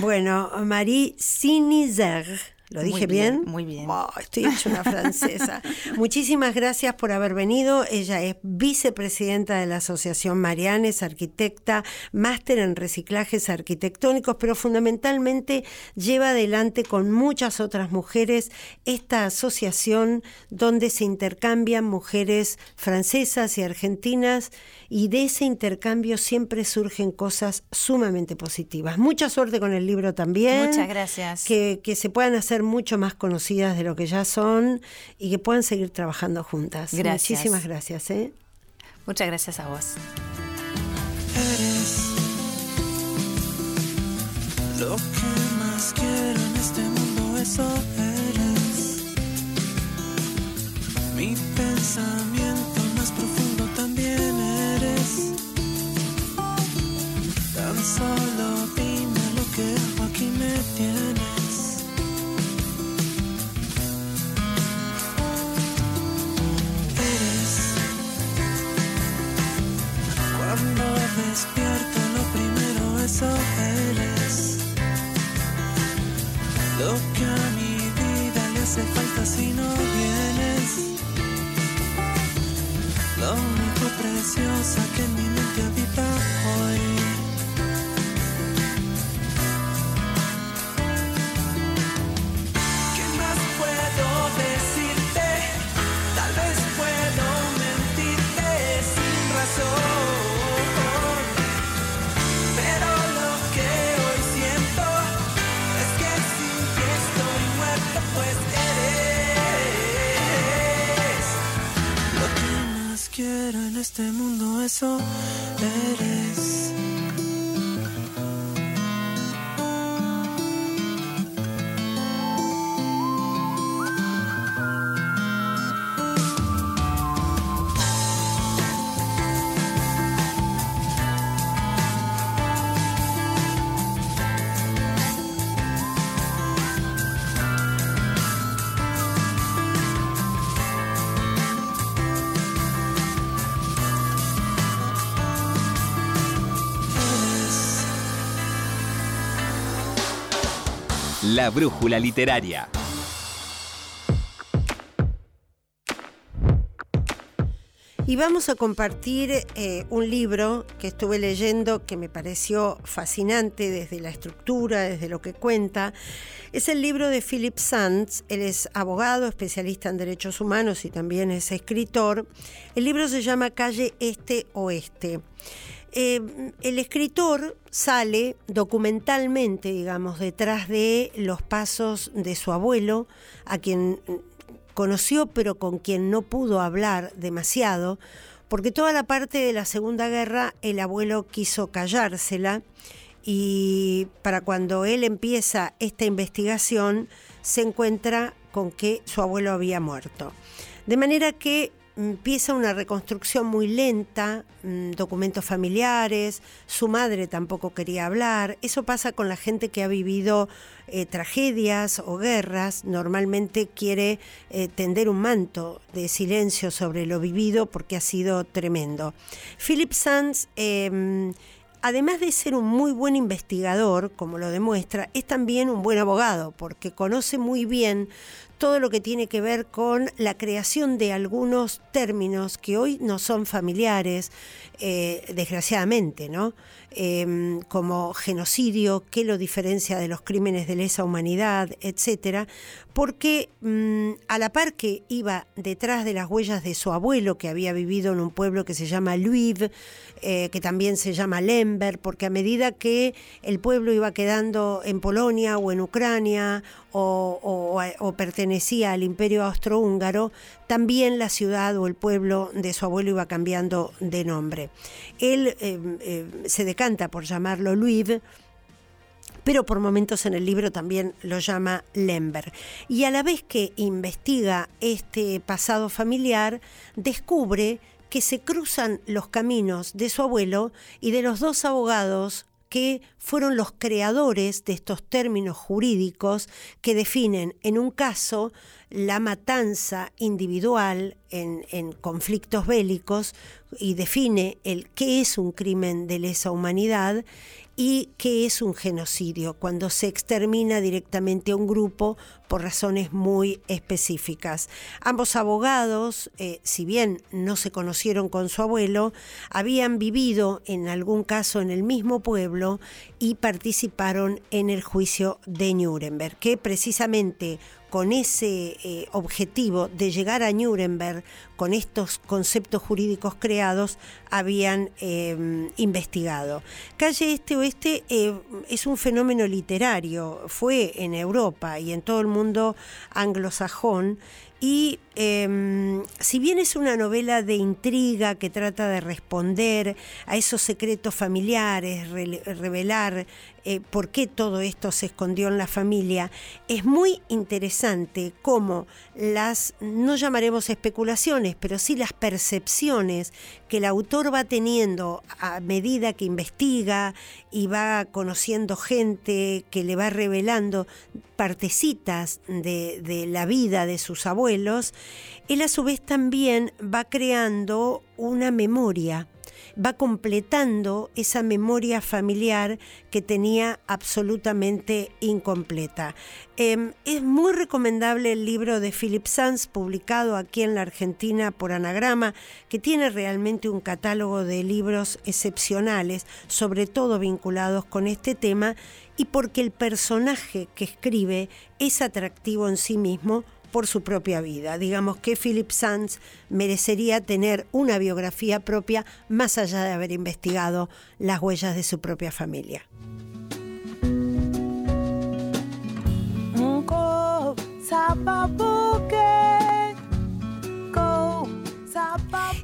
bueno, Marie Sinizer ¿Lo dije bien, Muy bien. estoy hecha una francesa. Muchísimas gracias por haber venido. Ella es vicepresidenta de la Asociación Marianes, arquitecta, máster en reciclajes arquitectónicos, pero fundamentalmente lleva adelante con muchas otras mujeres esta asociación donde se intercambian mujeres francesas y argentinas y de ese intercambio siempre surgen cosas sumamente positivas. Mucha suerte con el libro también. Muchas gracias. Que, que se puedan hacer mucho más conocidas de lo que ya son y que puedan seguir trabajando juntas. Muchísimas gracias. ¿eh? Muchas gracias a vos. Eres lo que más quiero en este mundo, eso eres mi pensamiento Tan solo dime lo que aquí me tienes. La Brújula Literaria. Y vamos a compartir eh, un libro que estuve leyendo que me pareció fascinante desde la estructura, desde lo que cuenta. Es el libro de Philip Sands. Él es abogado, especialista en derechos humanos y también es escritor. El libro se llama Calle Este Oeste. Eh, el escritor sale documentalmente, digamos, detrás de los pasos de su abuelo, a quien conoció pero con quien no pudo hablar demasiado, porque toda la parte de la Segunda Guerra el abuelo quiso callársela y para cuando él empieza esta investigación se encuentra con que su abuelo había muerto. De manera que empieza una reconstrucción muy lenta, mm, documentos familiares, su madre tampoco quería hablar, eso pasa con la gente que ha vivido eh, tragedias o guerras, normalmente quiere eh, tender un manto de silencio sobre lo vivido porque ha sido tremendo. Philip Sands em, además de ser un muy buen investigador, como lo demuestra, es también un buen abogado, porque conoce muy bien todo lo que tiene que ver con la creación de algunos términos que hoy no son familiares, eh, desgraciadamente, ¿no? Em, como genocidio, qué lo diferencia de los crímenes de lesa humanidad, etcétera, porque mm, a la par que iba detrás de las huellas de su abuelo, que había vivido en un pueblo que se llama Lviv, eh, que también se llama Lemberg, porque a medida que el pueblo iba quedando en Polonia o en Ucrania o, pertenecía al imperio austrohúngaro, también la ciudad o el pueblo de su abuelo iba cambiando de nombre. Él eh, eh, se decanta por llamarlo Lviv, pero por momentos en el libro también lo llama Lemberg. Y a la vez que investiga este pasado familiar, descubre que se cruzan los caminos de su abuelo y de los dos abogados que fueron los creadores de estos términos jurídicos que definen en un caso la matanza individual en, en, conflictos bélicos y define el qué es un crimen de lesa humanidad y qué es un genocidio, cuando se extermina directamente a un grupo por razones muy específicas. Ambos abogados, eh, si bien no se conocieron con su abuelo, habían vivido en algún caso en el mismo pueblo y participaron en el juicio de Nuremberg, que precisamente con ese eh, objetivo de llegar a Nuremberg con estos conceptos jurídicos creados habían eh, investigado. Calle Este Oeste eh, es un fenómeno literario, fue en Europa y en todo el mundo anglosajón y em, si bien es una novela de intriga que trata de responder a esos secretos familiares, revelar eh, por qué todo esto se escondió en la familia, es muy interesante cómo las, no llamaremos especulaciones, pero sí las percepciones que el autor va teniendo a medida que investiga y va conociendo gente que le va revelando partecitas de, de la vida de sus abuelos, él a su vez también va creando una memoria va completando esa memoria familiar que tenía absolutamente incompleta. Em, es muy recomendable el libro de Philip Sanz, publicado aquí en la Argentina por Anagrama, que tiene realmente un catálogo de libros excepcionales, sobre todo vinculados con este tema, y porque el personaje que escribe es atractivo en sí mismo, por su propia vida. Digamos que Philip Sands merecería tener una biografía propia más allá de haber investigado las huellas de su propia familia.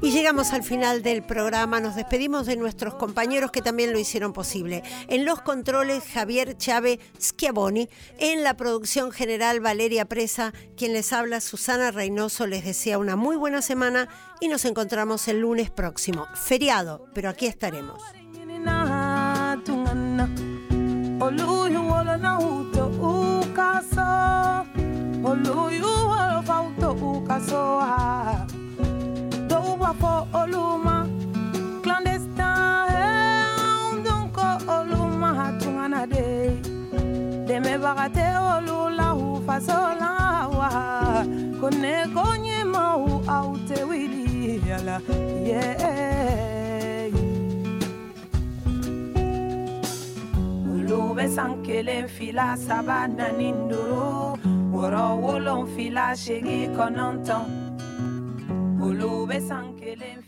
Y llegamos al final del programa, nos despedimos de nuestros compañeros que también lo hicieron posible. En los controles, Javier Chávez Schiavoni, en la producción general, Valeria Presa, quien les habla, Susana Reynoso, les desea una muy buena semana y nos encontramos el lunes próximo. Feriado, pero aquí estaremos. Fo oluma. Clandestin eh, donc oluma hatungana de. Dɛmɛbaga tɛ olu la u faso la wa ko ne ko ɲɛmaw aw yala yeah. olu bɛ san kelen fila saba naani duuru wɔɔrɔ wolonfila Colubes ángeles